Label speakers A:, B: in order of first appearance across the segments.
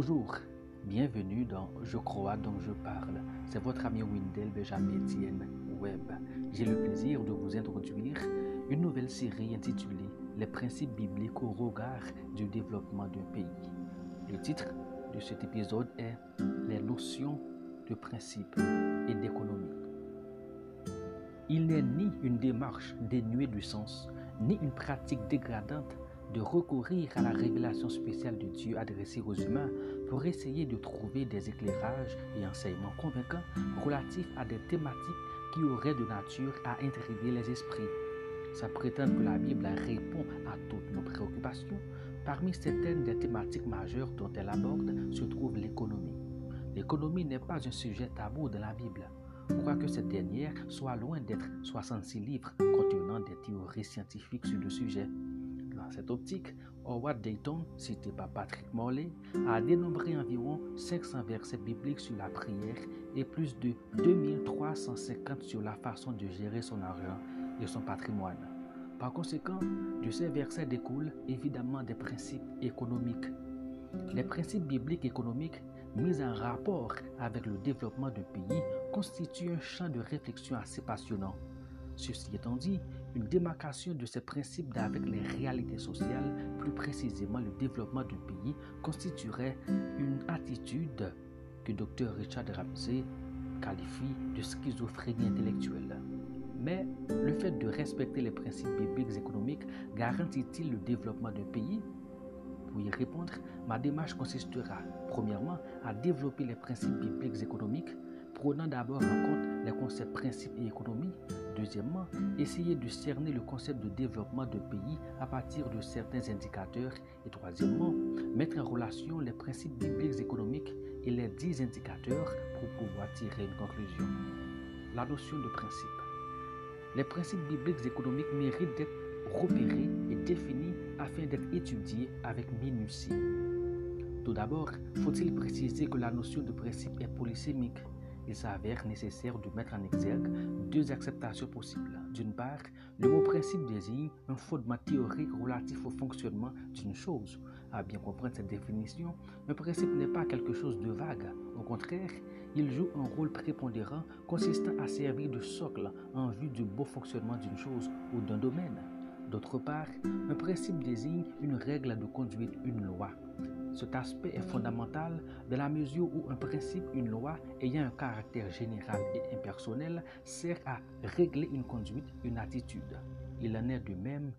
A: Bonjour, bienvenue dans Je crois donc je parle. C'est votre ami Windel Benjamin Etienne Webb. J'ai le plaisir de vous introduire une nouvelle série intitulée Les principes bibliques au regard du développement d'un pays. Le titre de cet épisode est Les notions de principe et d'économie. Il n'est ni une démarche dénuée du sens, ni une pratique dégradante de recourir à la révélation spéciale de Dieu adressée aux humains pour essayer de trouver des éclairages et enseignements convaincants relatifs à des thématiques qui auraient de nature à intriguer les esprits. Ça prétend que la Bible répond à toutes nos préoccupations. Parmi certaines des thématiques majeures dont elle aborde se trouve l'économie. L'économie n'est pas un sujet tabou dans la Bible, quoique cette dernière soit loin d'être 66 livres contenant des théories scientifiques sur le sujet. Dans cette optique, Howard Dayton, cité par Patrick Morley, a dénombré environ 500 versets bibliques sur la prière et plus de 2350 sur la façon de gérer son argent et son patrimoine. Par conséquent, de ces versets découlent évidemment des principes économiques. Les principes bibliques économiques mis en rapport avec le développement d'un pays constituent un champ de réflexion assez passionnant. Ceci étant dit, une démarcation de ces principes avec les réalités sociales, plus précisément le développement d'un pays, constituerait une attitude que Dr Richard Ramsey qualifie de schizophrénie intellectuelle. Mais le fait de respecter les principes bibliques économiques garantit-il le développement d'un pays? Pour y répondre, ma démarche consistera, premièrement, à développer les principes bibliques économiques, prenant d'abord en compte les concepts principes et économie. Deuxièmement, essayer de cerner le concept de développement d'un pays à partir de certains indicateurs. Et troisièmement, mettre en relation les principes bibliques économiques et les dix indicateurs pour pouvoir tirer une conclusion. La notion de principe. Les principes bibliques économiques méritent d'être repérés et définis afin d'être étudiés avec minutie. Tout d'abord, faut-il préciser que la notion de principe est polysémique? Il s'avère nécessaire de mettre en exergue deux acceptations possibles. D'une part, le mot principe désigne un fondement théorique relatif au fonctionnement d'une chose. À bien comprendre cette définition, un principe n'est pas quelque chose de vague. Au contraire, il joue un rôle prépondérant consistant à servir de socle en vue du beau fonctionnement d'une chose ou d'un domaine. D'autre part, un principe désigne une règle de conduite, une loi. Cet aspect est fondamental dans la mesure où un principe, une loi ayant un caractère général et impersonnel sert à régler une conduite, une attitude. Il en est de même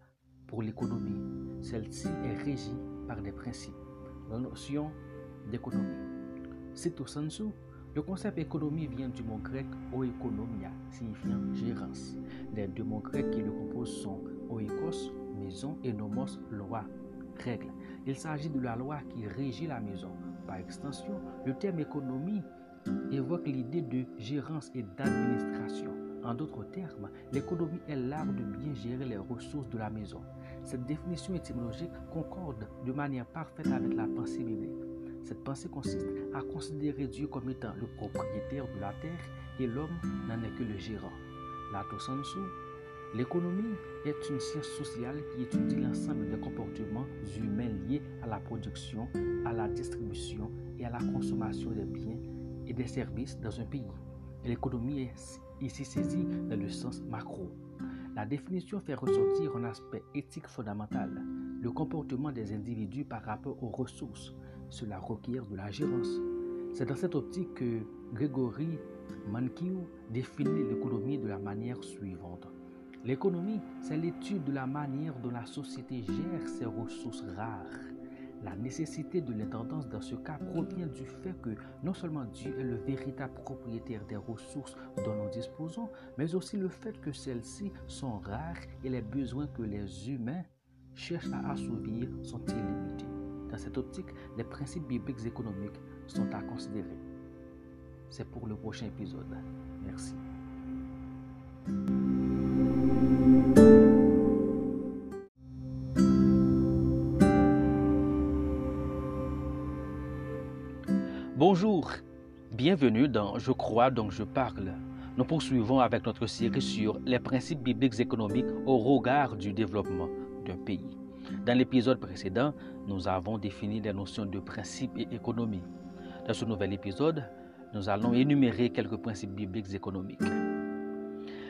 A: pour l'économie. Celle-ci est régie par des principes. La notion d'économie. C'est au le concept économie vient du mot grec oekonomia, signifiant gérance. Les deux mots grecs qui le composent sont oikos, maison, et nomos, loi, Il s'agit de la loi qui régit la maison. Par extension, le terme économie évoque l'idée de gérance et d'administration. En d'autres termes, l'économie est l'art de bien gérer les ressources de la maison. Cette définition étymologique concorde de manière parfaite avec la pensée biblique. Cette pensée consiste à considérer Dieu comme étant le propriétaire de la terre et l'homme n'en est que le gérant. Lato sensu, l'économie est une science sociale qui étudie l'ensemble des comportements humains liés à la production, à la distribution et à la consommation des biens et des services dans un pays. L'économie est ici saisie dans le sens macro. La définition fait ressortir un aspect éthique fondamental, le comportement des individus par rapport aux ressources. Cela requiert de la gérance. C'est dans cette optique que Grégory Mankiw définit l'économie de la manière suivante. L'économie, c'est l'étude de la manière dont la société gère ses ressources rares. La nécessité de l'intendance dans ce cas provient du fait que non seulement Dieu est le véritable propriétaire des ressources dont nous disposons, mais aussi le fait que celles-ci sont rares et les besoins que les humains cherchent à assouvir sont illimités. Dans cette optique, les principes bibliques économiques sont à considérer. C'est pour le prochain épisode. Merci. Bonjour, bienvenue dans Je crois donc je parle. Nous poursuivons avec notre série sur les principes bibliques économiques au regard du développement d'un pays. Dans l'épisode précédent, nous avons défini les notions de principe et économie. Dans ce nouvel épisode, nous allons énumérer quelques principes bibliques économiques.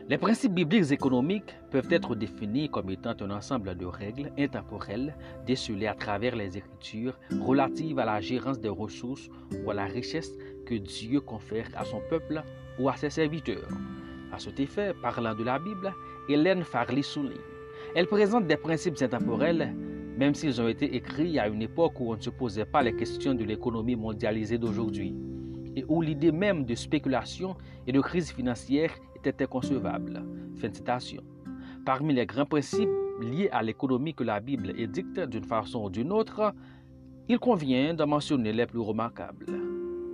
A: Les principes bibliques économiques peuvent être définis comme étant un ensemble de règles intemporelles décelées à travers les Écritures relatives à la gérance des ressources ou à la richesse que Dieu confère à son peuple ou à ses serviteurs. À cet effet, parlant de la Bible, Hélène Farley souligne Elle présente des principes intemporels, même s'ils ont été écrits à une époque où on ne se posait pas les questions de l'économie mondialisée d'aujourd'hui où l'idée même de spéculation et de crise financière était inconcevable. Fin de citation. Parmi les grands principes liés à l'économie que la Bible édicte d'une façon ou d'une autre, il convient de mentionner les plus remarquables.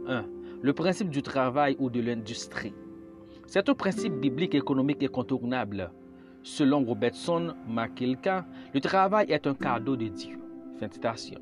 A: 1. Le principe du travail ou de l'industrie. C'est un principe biblique économique incontournable. Selon Robertson McKilka, le travail est un cadeau de Dieu. Fin de citation.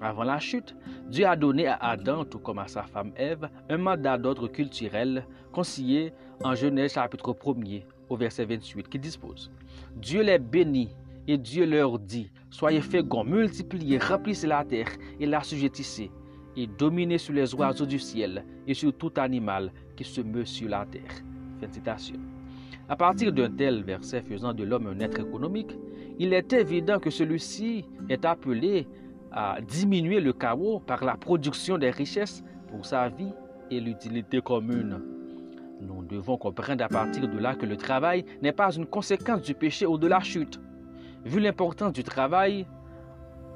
A: Avant la chute, Dieu a donné à Adam, tout comme à sa femme Ève, un mandat d'ordre culturel conseillé en Genèse chapitre 1er au verset 28 qui dispose Dieu les bénit et Dieu leur dit Soyez féconds, multipliez, remplissez la terre et la l'assujettissez et dominez sur les oiseaux du ciel et sur tout animal qui se meut sur la terre. Fin de citation. À partir d'un tel verset faisant de l'homme un être économique, il est évident que celui-ci est appelé à diminuer le chaos par la production des richesses pour sa vie et l'utilité commune. Nous devons comprendre à partir de là que le travail n'est pas une conséquence du péché ou de la chute. Vu l'importance du travail,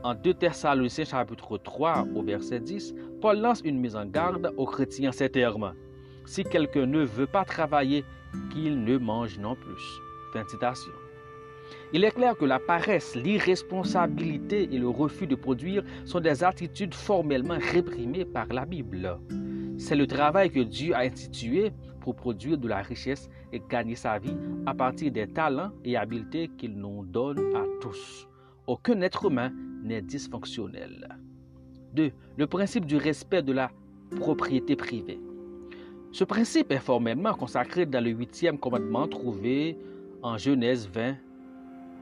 A: en 2 Thessaloniciens chapitre 3 au verset 10, Paul lance une mise en garde aux chrétiens ces termes. Si quelqu'un ne veut pas travailler, qu'il ne mange non plus. Fin de citation. Il est clair que la paresse, l'irresponsabilité et le refus de produire sont des attitudes formellement réprimées par la Bible. C'est le travail que Dieu a institué pour produire de la richesse et gagner sa vie à partir des talents et habiletés qu'il nous donne à tous. Aucun être humain n'est dysfonctionnel. 2. Le principe du respect de la propriété privée. Ce principe est formellement consacré dans le huitième commandement trouvé en Genèse 20,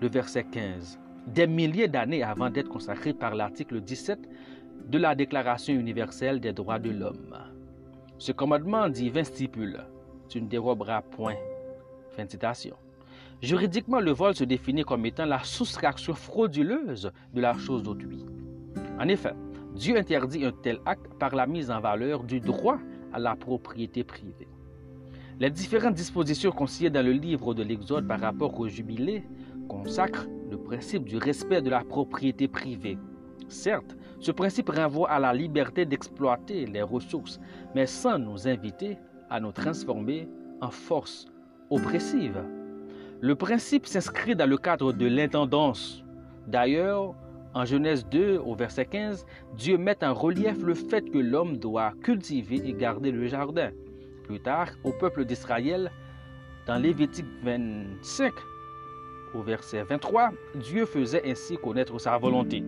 A: le verset 15, des milliers d'années avant d'être consacré par l'article 17 de la Déclaration universelle des droits de l'homme. Ce commandement divin stipule Tu ne déroberas point. Fin de citation. Juridiquement, le vol se définit comme étant la soustraction frauduleuse de la chose d'autrui. En effet, Dieu interdit un tel acte par la mise en valeur du droit à la propriété privée. Les différentes dispositions consignées dans le livre de l'Exode par rapport au jubilé consacrent le principe du respect de la propriété privée. Certes, ce principe renvoie à la liberté d'exploiter les ressources, mais sans nous inviter à nous transformer en force oppressive. Le principe s'inscrit dans le cadre de l'intendance. D'ailleurs, en Genèse 2, au verset 15, Dieu met en relief le fait que l'homme doit cultiver et garder le jardin. Plus tard, au peuple d'Israël, dans Lévitique 25, au verset 23, Dieu faisait ainsi connaître sa volonté.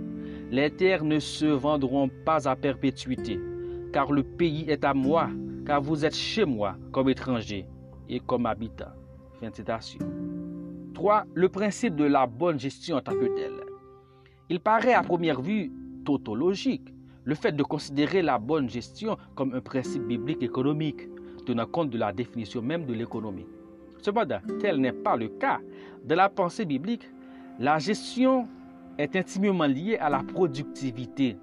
A: Les terres ne se vendront pas à perpétuité, car le pays est à moi, car vous êtes chez moi comme étranger et comme habitant. Fin de citation. 3. Le principe de la bonne gestion en tant que tel. Il paraît à première vue tautologique, le fait de considérer la bonne gestion comme un principe biblique économique tenant compte de la définition même de l'économie. Cependant, tel n'est pas le cas. De la pensée biblique, la gestion est intimement liée à la productivité.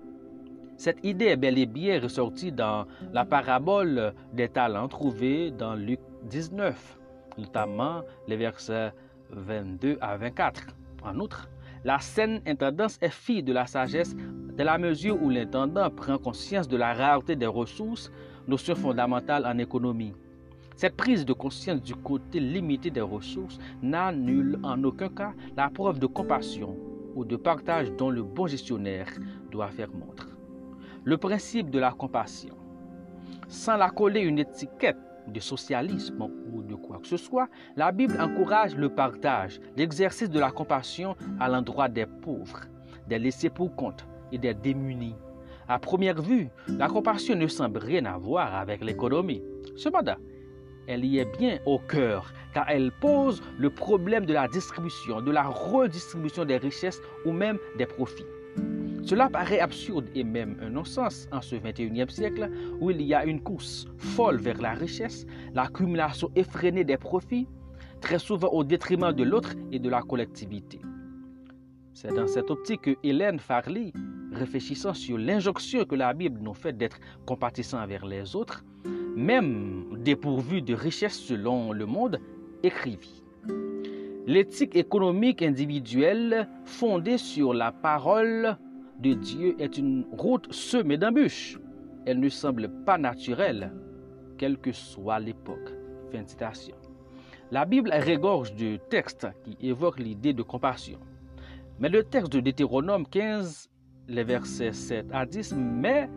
A: Cette idée est bel et bien ressortie dans la parabole des talents trouvée dans Luc 19, notamment les versets 22 à 24. En outre, la saine intendance est fille de la sagesse de la mesure où l'intendant prend conscience de la rareté des ressources notion fondamentale en économie. Cette prise de conscience du côté limité des ressources n'annule en aucun cas la preuve de compassion ou de partage dont le bon gestionnaire doit faire montre. Le principe de la compassion. Sans la coller une étiquette de socialisme ou de quoi que ce soit, la Bible encourage le partage, l'exercice de la compassion à l'endroit des pauvres, des laissés pour compte et des démunis. À première vue, la compassion ne semble rien avoir avec l'économie. Cependant, elle y est bien au cœur, car elle pose le problème de la distribution, de la redistribution des richesses ou même des profits. Cela paraît absurde et même un non-sens en ce 21e siècle où il y a une course folle vers la richesse, l'accumulation effrénée des profits, très souvent au détriment de l'autre et de la collectivité. C'est dans cette optique que Hélène Farley, réfléchissant sur l'injonction que la Bible nous fait d'être compatissants envers les autres, même dépourvus de richesse selon le monde, écrivit. L'éthique économique individuelle fondée sur la parole de Dieu est une route semée d'embûches. Elle ne semble pas naturelle, quelle que soit l'époque. Fin de citation. La Bible régorge de textes qui évoquent l'idée de compassion. Mais le texte de Deutéronome 15, les versets 7 à 10, met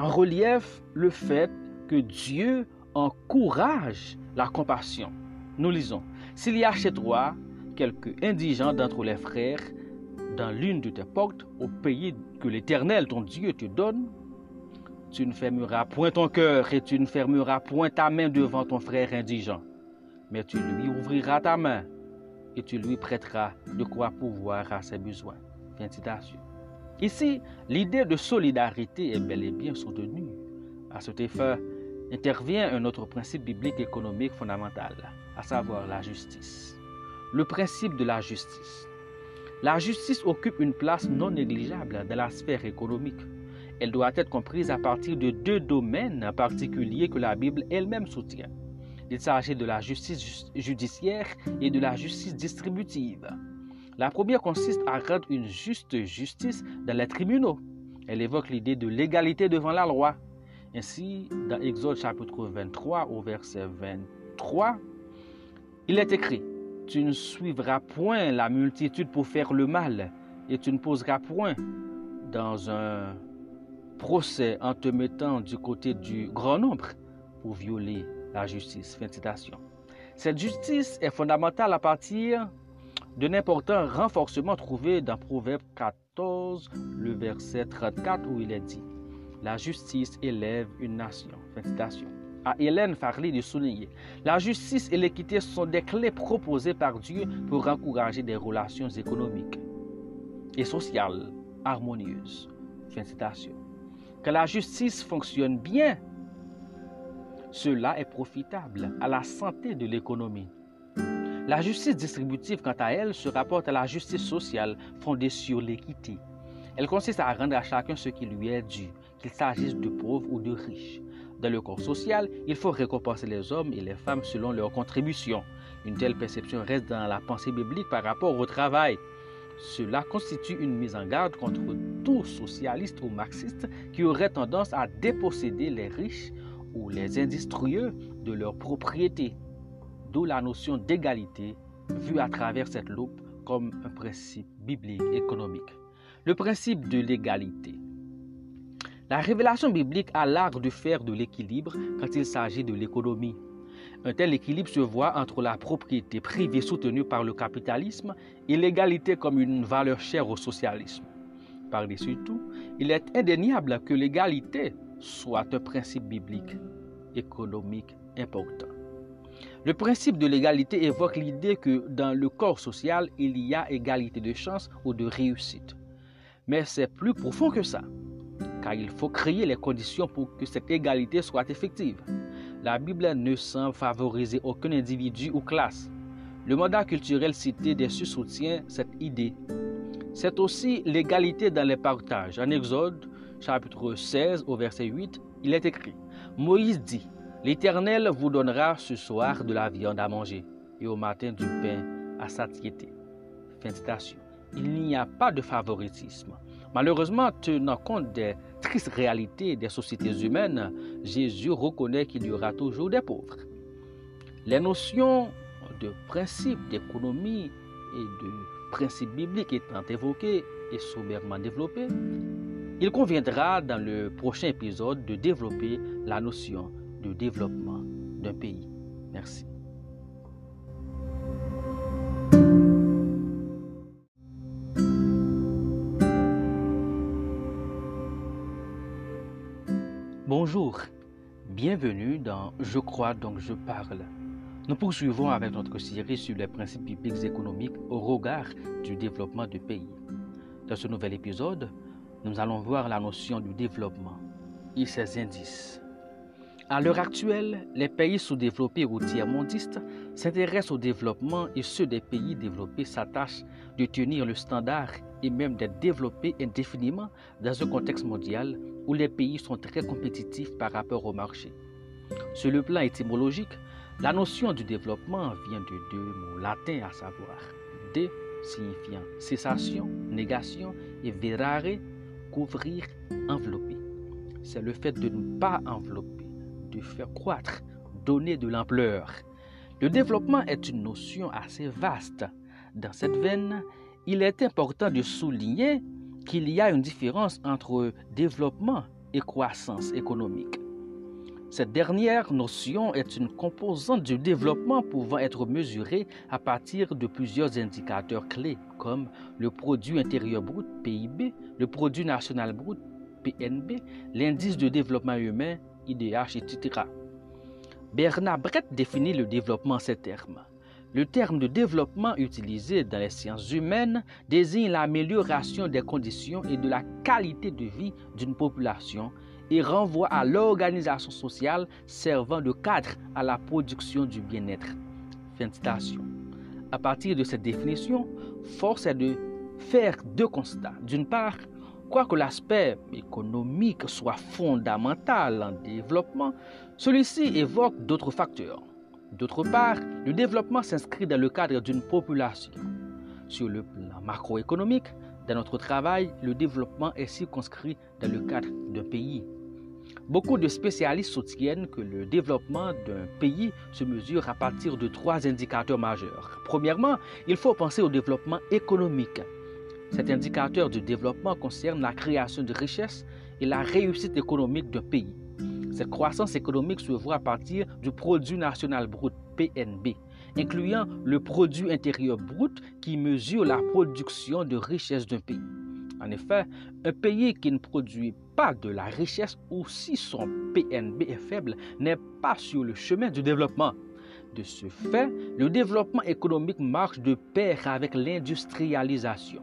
A: en relief le fait que Dieu encourage la compassion. Nous lisons, S'il y a chez toi quelque indigent d'entre les frères, dans l'une de tes portes, au pays que l'Éternel, ton Dieu, te donne, tu ne fermeras point ton cœur et tu ne fermeras point ta main devant ton frère indigent, mais tu lui ouvriras ta main et tu lui prêteras de quoi pouvoir à ses besoins. Fin citation. Ici, l'idée de solidarité est bel et bien soutenue. À cet effet, intervient un autre principe biblique économique fondamental, à savoir la justice. Le principe de la justice. La justice occupe une place non négligeable dans la sphère économique. Elle doit être comprise à partir de deux domaines particuliers que la Bible elle-même soutient. Il s'agit de la justice judiciaire et de la justice distributive. La première consiste à rendre une juste justice dans les tribunaux. Elle évoque l'idée de l'égalité devant la loi. Ainsi, dans Exode chapitre 23 au verset 23, il est écrit tu ne suivras point la multitude pour faire le mal, et tu ne poseras point dans un procès en te mettant du côté du grand nombre pour violer la justice. Fin de citation. Cette justice est fondamentale à partir d'un important renforcement trouvé dans Proverbe 14, le verset 34, où il est dit La justice élève une nation. Fin citation à Hélène Farley de souligner. La justice et l'équité sont des clés proposées par Dieu pour encourager des relations économiques et sociales harmonieuses. Fin citation. Que la justice fonctionne bien, cela est profitable à la santé de l'économie. La justice distributive, quant à elle, se rapporte à la justice sociale fondée sur l'équité. Elle consiste à rendre à chacun ce qui lui est dû, qu'il s'agisse de pauvres ou de riches. Dans le corps social, il faut récompenser les hommes et les femmes selon leurs contributions. Une telle perception reste dans la pensée biblique par rapport au travail. Cela constitue une mise en garde contre tout socialiste ou marxiste qui aurait tendance à déposséder les riches ou les industrieux de leurs propriétés. D'où la notion d'égalité vue à travers cette loupe comme un principe biblique économique. Le principe de l'égalité. La révélation biblique a l'art de faire de l'équilibre quand il s'agit de l'économie. Un tel équilibre se voit entre la propriété privée soutenue par le capitalisme et l'égalité comme une valeur chère au socialisme. Par-dessus tout, il est indéniable que l'égalité soit un principe biblique économique important. Le principe de l'égalité évoque l'idée que dans le corps social, il y a égalité de chance ou de réussite. Mais c'est plus profond que ça car il faut créer les conditions pour que cette égalité soit effective. La Bible ne semble favoriser aucun individu ou classe. Le mandat culturel cité dessus soutient cette idée. C'est aussi l'égalité dans les partages. En Exode, chapitre 16, au verset 8, il est écrit Moïse dit L'Éternel vous donnera ce soir de la viande à manger, et au matin du pain à satiété. Fin de citation. Il n'y a pas de favoritisme. Malheureusement, tenant compte des tristes réalités des sociétés humaines, Jésus reconnaît qu'il y aura toujours des pauvres. Les notions de principe d'économie et de principe biblique étant évoquées et sommairement développées, il conviendra dans le prochain épisode de développer la notion de développement d'un pays. Merci. Bonjour, Bienvenue dans Je crois donc je parle. Nous poursuivons avec notre série sur les principes bibliques économiques au regard du développement du pays. Dans ce nouvel épisode, nous allons voir la notion du développement et ses indices. À l'heure actuelle, les pays sous-développés ou tiers-mondistes s'intéressent au développement et ceux des pays développés s'attachent de tenir le standard et même d'être développés indéfiniment dans un contexte mondial où les pays sont très compétitifs par rapport au marché. Sur le plan étymologique, la notion du développement vient de deux mots latins à savoir de signifiant cessation, négation et verare, couvrir, envelopper. C'est le fait de ne pas envelopper de faire croître, donner de l'ampleur. Le développement est une notion assez vaste. Dans cette veine, il est important de souligner qu'il y a une différence entre développement et croissance économique. Cette dernière notion est une composante du développement pouvant être mesurée à partir de plusieurs indicateurs clés comme le produit intérieur brut PIB, le produit national brut PNB, l'indice de développement humain IDH, etc. Bernard Brett définit le développement en ces termes. Le terme de développement utilisé dans les sciences humaines désigne l'amélioration des conditions et de la qualité de vie d'une population et renvoie à l'organisation sociale servant de cadre à la production du bien-être. Fin de citation. À partir de cette définition, force est de faire deux constats. D'une part, Quoique l'aspect économique soit fondamental en développement, celui-ci évoque d'autres facteurs. D'autre part, le développement s'inscrit dans le cadre d'une population. Sur le plan macroéconomique, dans notre travail, le développement est circonscrit dans le cadre d'un pays. Beaucoup de spécialistes soutiennent que le développement d'un pays se mesure à partir de trois indicateurs majeurs. Premièrement, il faut penser au développement économique. Cet indicateur de développement concerne la création de richesses et la réussite économique d'un pays. Cette croissance économique se voit à partir du produit national brut PNB, incluant le produit intérieur brut qui mesure la production de richesses d'un pays. En effet, un pays qui ne produit pas de la richesse ou si son PNB est faible n'est pas sur le chemin du développement. De ce fait, le développement économique marche de pair avec l'industrialisation.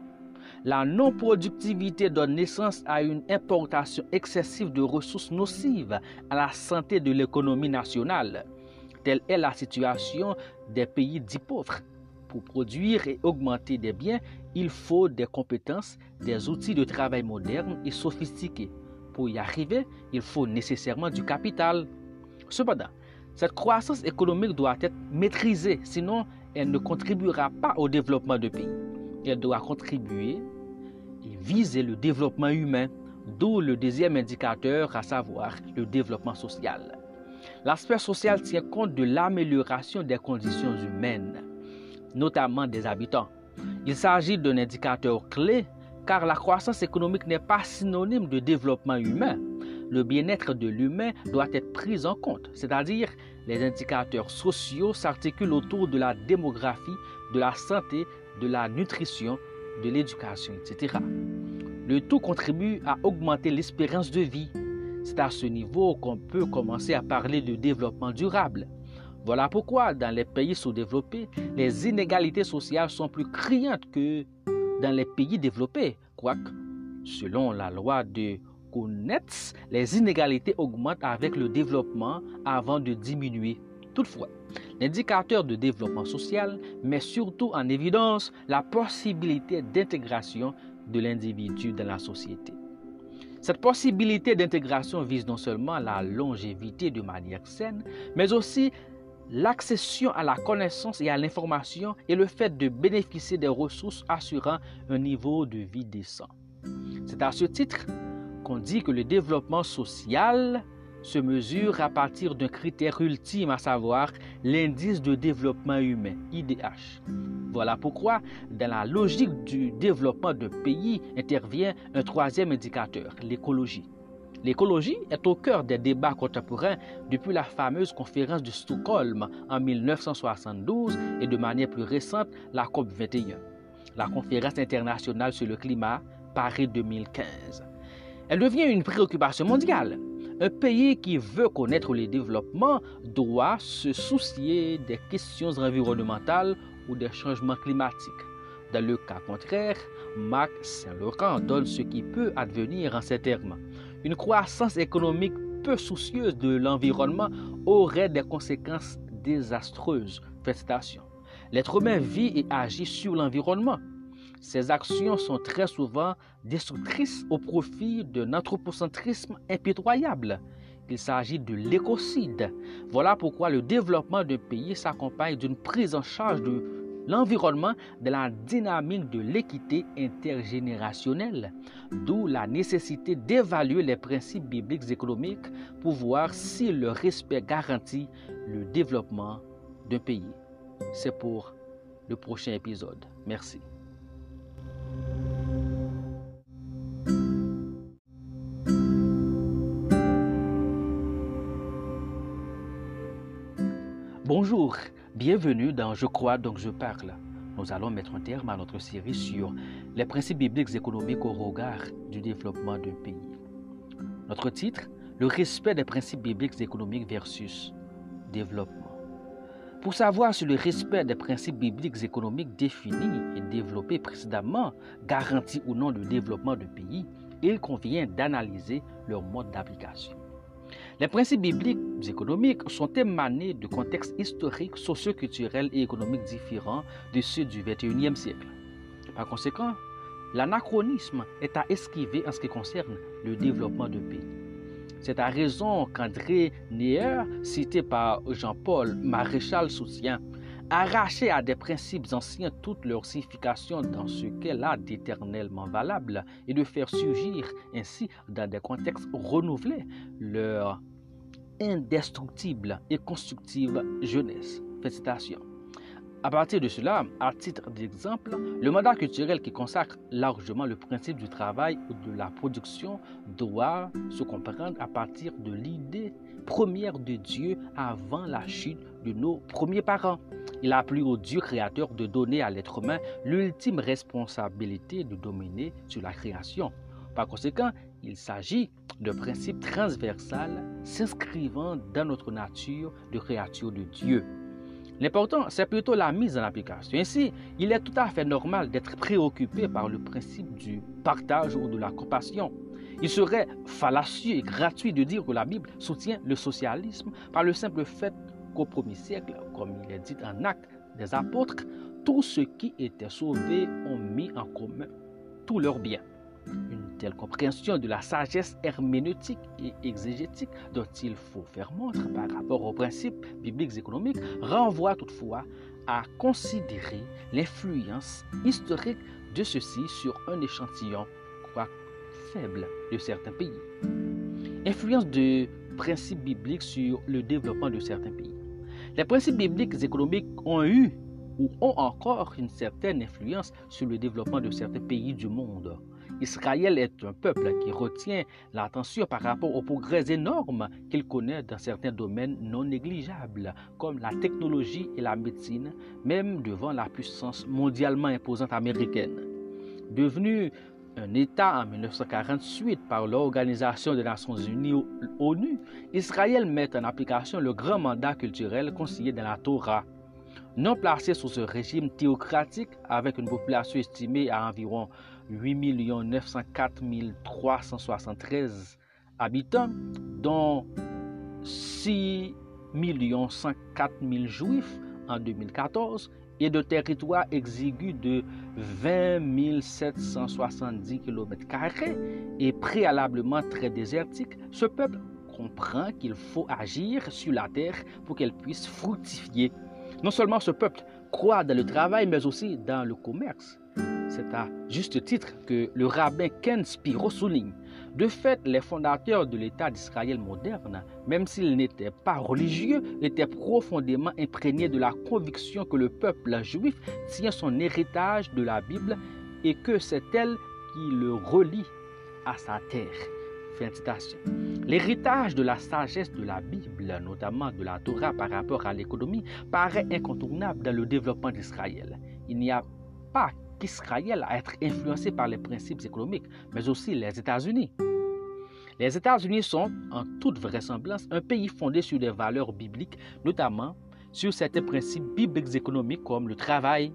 A: La non-productivité donne naissance à une importation excessive de ressources nocives à la santé de l'économie nationale. Telle est la situation des pays dits pauvres. Pour produire et augmenter des biens, il faut des compétences, des outils de travail modernes et sophistiqués. Pour y arriver, il faut nécessairement du capital. Cependant, cette croissance économique doit être maîtrisée, sinon elle ne contribuera pas au développement du pays elle doit contribuer viser le développement humain, d'où le deuxième indicateur, à savoir le développement social. L'aspect social tient compte de l'amélioration des conditions humaines, notamment des habitants. Il s'agit d'un indicateur clé car la croissance économique n'est pas synonyme de développement humain. Le bien-être de l'humain doit être pris en compte, c'est-à-dire les indicateurs sociaux s'articulent autour de la démographie, de la santé, de la nutrition, de l'éducation, etc. Le tout contribue à augmenter l'espérance de vie. C'est à ce niveau qu'on peut commencer à parler de développement durable. Voilà pourquoi dans les pays sous-développés, les inégalités sociales sont plus criantes que dans les pays développés. Quoique, selon la loi de Kounetz, les inégalités augmentent avec le développement avant de diminuer. Toutefois, L'indicateur de développement social met surtout en évidence la possibilité d'intégration de l'individu dans la société. Cette possibilité d'intégration vise non seulement la longévité de manière saine, mais aussi l'accession à la connaissance et à l'information et le fait de bénéficier des ressources assurant un niveau de vie décent. C'est à ce titre qu'on dit que le développement social se mesure à partir d'un critère ultime, à savoir l'indice de développement humain, IDH. Voilà pourquoi, dans la logique du développement d'un pays, intervient un troisième indicateur, l'écologie. L'écologie est au cœur des débats contemporains depuis la fameuse conférence de Stockholm en 1972 et de manière plus récente la COP 21, la conférence internationale sur le climat Paris 2015. Elle devient une préoccupation mondiale Un pays qui veut connaître le développement doit se soucier des questions environnementales ou des changements climatiques. Dans le cas contraire, Marc Saint-Laurent donne ce qui peut advenir en ces termes. Une croissance économique peu soucieuse de l'environnement aurait des conséquences désastreuses. Félicitations. L'être humain vit et agit sur l'environnement. Ces actions sont très souvent destructrices au profit d'un anthropocentrisme impitoyable. Il s'agit de l'écocide. Voilà pourquoi le développement d'un pays s'accompagne d'une prise en charge de l'environnement de la dynamique de l'équité intergénérationnelle, d'où la nécessité d'évaluer les principes bibliques économiques pour voir si le respect garantit le développement d'un pays. C'est pour le prochain épisode. Merci. Bonjour, bienvenue dans Je crois donc je parle. Nous allons mettre un terme à notre série sur les principes bibliques économiques au regard du développement d'un pays. Notre titre, le respect des principes bibliques économiques versus développement. Pour savoir si le respect des principes bibliques économiques définis et développés précédemment garantit ou non le développement d'un pays, il convient d'analyser leur mode d'application. Les principes bibliques économiques sont émanés de contextes historiques, socioculturels et économiques différents de ceux du 21e siècle. Par conséquent, l'anachronisme est à esquiver en ce qui concerne le développement d'un pays. C'est à raison qu'André Neher, cité par Jean-Paul Maréchal, soutient arracher à des principes anciens toute leur signification dans ce qu'elle a d'éternellement valable et de faire surgir ainsi dans des contextes renouvelés leur indestructible et constructive jeunesse. Félicitations. À partir de cela, à titre d'exemple, le mandat culturel qui consacre largement le principe du travail ou de la production doit se comprendre à partir de l'idée première de Dieu avant la chute de nos premiers parents. Il a plu au Dieu créateur de donner à l'être humain l'ultime responsabilité de dominer sur la création. Par conséquent, il s'agit d'un principe transversal s'inscrivant dans notre nature de créature de Dieu. L'important, c'est plutôt la mise en application. Ainsi, il est tout à fait normal d'être préoccupé par le principe du partage ou de la compassion. Il serait fallacieux et gratuit de dire que la Bible soutient le socialisme par le simple fait qu'au premier siècle, comme il est dit en acte des apôtres, tous ceux qui étaient sauvés ont mis en commun tous leurs biens. Une telle compréhension de la sagesse herméneutique et exégétique dont il faut faire montre par rapport aux principes bibliques économiques renvoie toutefois à considérer l'influence historique de ceux-ci sur un échantillon, quoique faible, de certains pays. Influence de principes bibliques sur le développement de certains pays. Les principes bibliques économiques ont eu ou ont encore une certaine influence sur le développement de certains pays du monde. Israël est un peuple qui retient l'attention par rapport aux progrès énormes qu'il connaît dans certains domaines non négligeables, comme la technologie et la médecine, même devant la puissance mondialement imposante américaine. Devenu un État en 1948 par l'Organisation des Nations Unies ONU, Israël met en application le grand mandat culturel consigné dans la Torah. Non placé sous ce régime théocratique avec une population estimée à environ 8 904 373 habitants, dont 6 104 000 juifs en 2014 et de territoires exigus de 20 770 km et préalablement très désertique, ce peuple comprend qu'il faut agir sur la terre pour qu'elle puisse fructifier. Non seulement ce peuple croit dans le travail, mais aussi dans le commerce. C'est à juste titre que le rabbin Ken Spiro souligne. De fait, les fondateurs de l'État d'Israël moderne, même s'ils n'étaient pas religieux, étaient profondément imprégnés de la conviction que le peuple juif tient son héritage de la Bible et que c'est elle qui le relie à sa terre. L'héritage de la sagesse de la Bible, notamment de la Torah par rapport à l'économie, paraît incontournable dans le développement d'Israël. Il n'y a pas qu'Israël à être influencé par les principes économiques, mais aussi les États-Unis. Les États-Unis sont, en toute vraisemblance, un pays fondé sur des valeurs bibliques, notamment sur certains principes bibliques économiques comme le travail,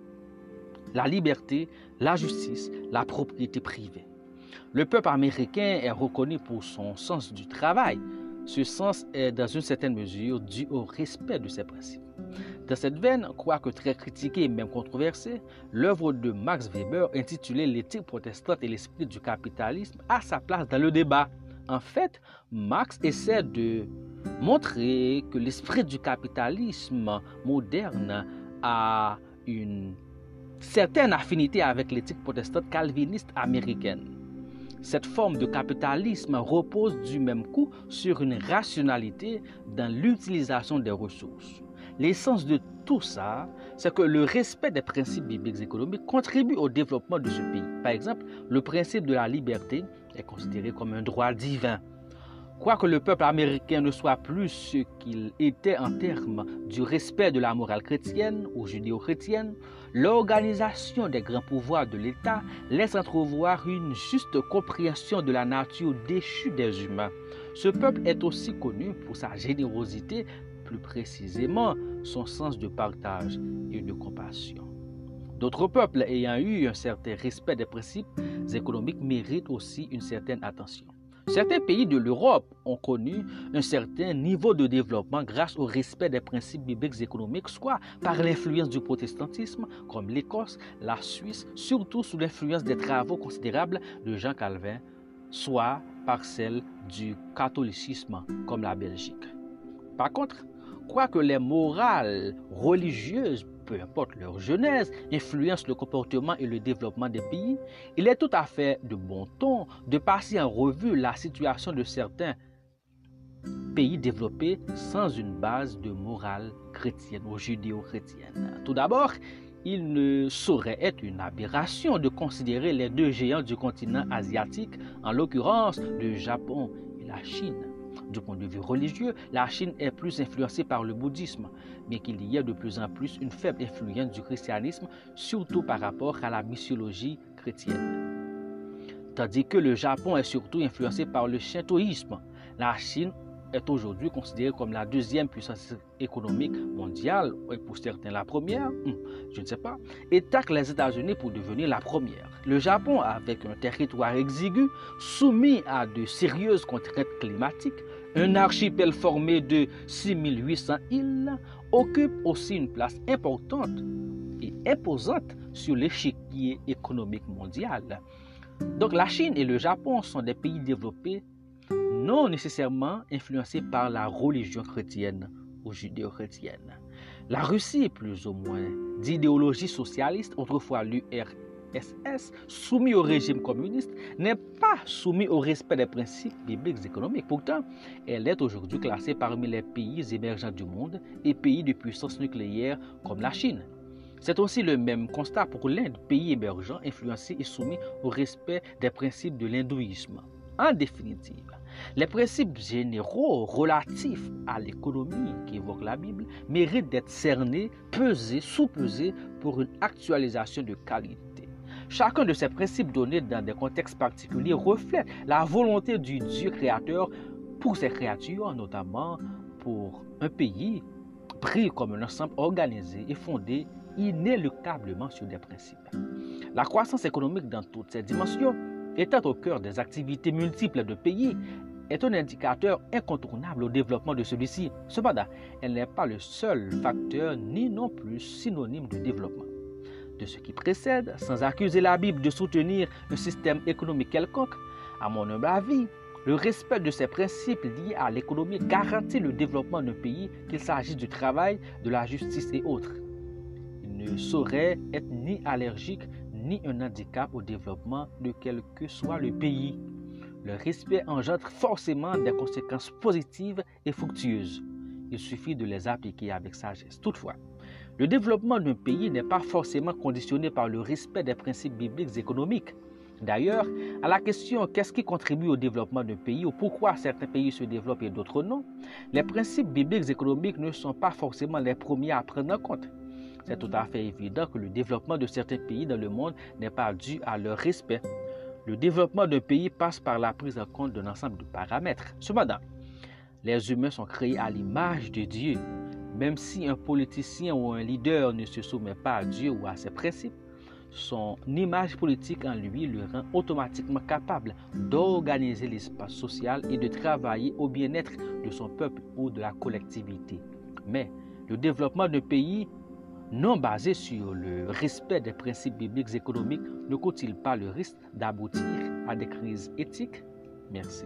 A: la liberté, la justice, la propriété privée. Le peuple américain est reconnu pour son sens du travail. Ce sens est dans une certaine mesure dû au respect de ces principes. Dans cette veine, quoique très critiquée et même controversée, l'œuvre de Max Weber intitulée L'éthique protestante et l'esprit du capitalisme a sa place dans le débat. En fait, Marx essaie de montrer que l'esprit du capitalisme moderne a une certaine affinité avec l'éthique protestante calviniste américaine. Cette forme de capitalisme repose du même coup sur une rationalité dans l'utilisation des ressources. L'essence de tout ça, c'est que le respect des principes bibliques économiques contribue au développement de ce pays. Par exemple, le principe de la liberté est considéré comme un droit divin. Quoique le peuple américain ne soit plus ce qu'il était en termes du respect de la morale chrétienne ou judéo-chrétienne, l'organisation des grands pouvoirs de l'État laisse entrevoir une juste compréhension de la nature déchue des humains. Ce peuple est aussi connu pour sa générosité plus précisément son sens de partage et de compassion. D'autres peuples ayant eu un certain respect des principes économiques méritent aussi une certaine attention. Certains pays de l'Europe ont connu un certain niveau de développement grâce au respect des principes bibliques économiques, soit par l'influence du protestantisme, comme l'Écosse, la Suisse, surtout sous l'influence des travaux considérables de Jean Calvin, soit par celle du catholicisme, comme la Belgique. Par contre, Quoique les morales religieuses, peu importe leur genèse, influencent le comportement et le développement des pays, il est tout à fait de bon ton de passer en revue la situation de certains pays développés sans une base de morale chrétienne ou judéo-chrétienne. Tout d'abord, il ne saurait être une aberration de considérer les deux géants du continent asiatique, en l'occurrence le Japon et la Chine. Du point de vue religieux, la Chine est plus influencée par le bouddhisme, mais qu'il y a de plus en plus une faible influence du christianisme, surtout par rapport à la mythologie chrétienne. Tandis que le Japon est surtout influencé par le shintoïsme, la Chine est aujourd'hui considérée comme la deuxième puissance économique mondiale, et pour certains la première, hmm, je ne sais pas, et tacle les États-Unis pour devenir la première. Le Japon, avec un territoire exigu, soumis à de sérieuses contraintes climatiques, un archipel formé de 6800 îles, occupe aussi une place importante et imposante sur l'échiquier économique mondial. Donc la Chine et le Japon sont des pays développés non nécessairement influencés par la religion chrétienne ou judéo-chrétienne. La Russie plus ou moins d'idéologie socialiste, autrefois l'URSS, soumis au régime communiste, n'est pas soumis au respect des principes bibliques économiques. Pourtant, elle est aujourd'hui classée parmi les pays émergents du monde et pays de puissance nucléaire comme la Chine. C'est aussi le même constat pour l'Inde, pays émergent, influencé et soumis au respect des principes de l'hindouisme. En définitive, les principes généraux relatifs à l'économie qui évoque la Bible méritent d'être cernés, pesés, sous-pesés pour une actualisation de qualité. Chacun de ces principes donnés dans des contextes particuliers reflète la volonté du Dieu créateur pour ses créatures, notamment pour un pays pris comme un ensemble organisé et fondé inéluctablement sur des principes. La croissance économique dans toutes ses dimensions étant au cœur des activités multiples de pays, est un indicateur incontournable au développement de celui-ci. Cependant, elle n'est pas le seul facteur ni non plus synonyme de développement. De ce qui précède, sans accuser la Bible de soutenir un système économique quelconque, à mon humble avis, le respect de ces principes liés à l'économie garantit le développement d'un pays, qu'il s'agisse du travail, de la justice et autres. Il ne saurait être ni allergique ni un handicap au développement de quel que soit le pays. Le respect engendre forcément des conséquences positives et fructueuses. Il suffit de les appliquer avec sagesse. Toutefois, le développement d'un pays n'est pas forcément conditionné par le respect des principes bibliques économiques. D'ailleurs, à la question qu'est-ce qui contribue au développement d'un pays ou pourquoi certains pays se développent et d'autres non, les principes bibliques économiques ne sont pas forcément les premiers à prendre en compte. C'est tout à fait évident que le développement de certains pays dans le monde n'est pas dû à leur respect. Le développement d'un pays passe par la prise en compte d'un ensemble de paramètres. Cependant, les humains sont créés à l'image de Dieu. Même si un politicien ou un leader ne se soumet pas à Dieu ou à ses principes, son image politique en lui le rend automatiquement capable d'organiser l'espace social et de travailler au bien-être de son peuple ou de la collectivité. Mais le développement d'un pays non basé sur le respect des principes bibliques économiques ne court-il pas le risque d'aboutir à des crises éthiques? Merci.